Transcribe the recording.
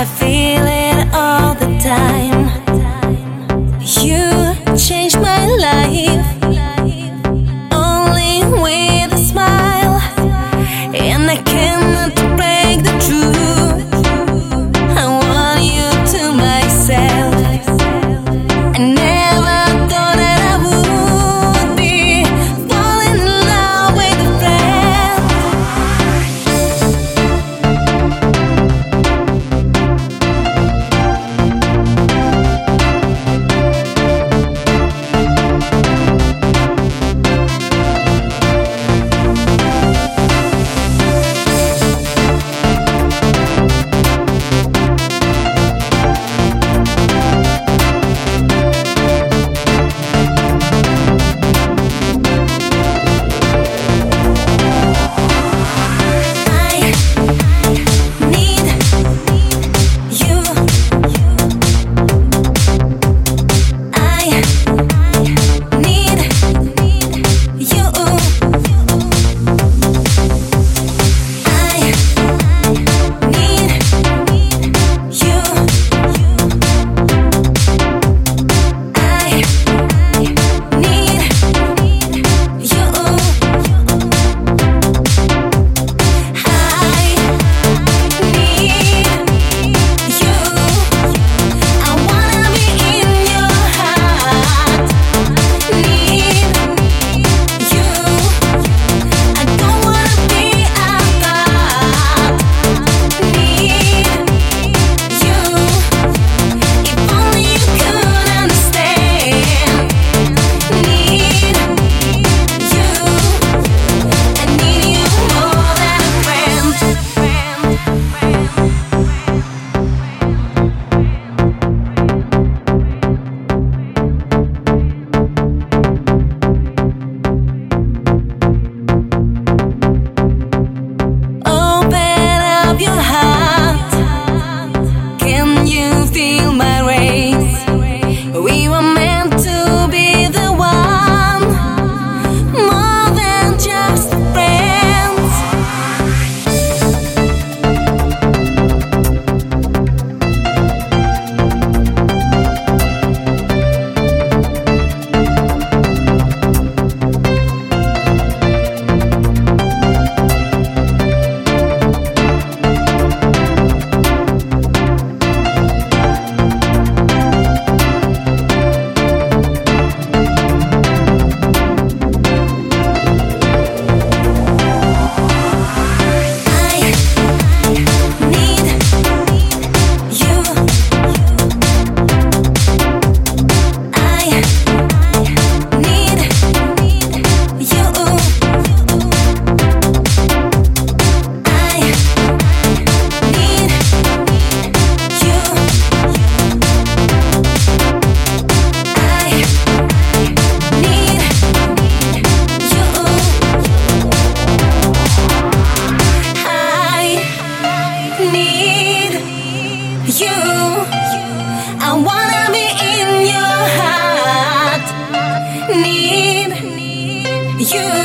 I feel it all the time. You changed my life. you.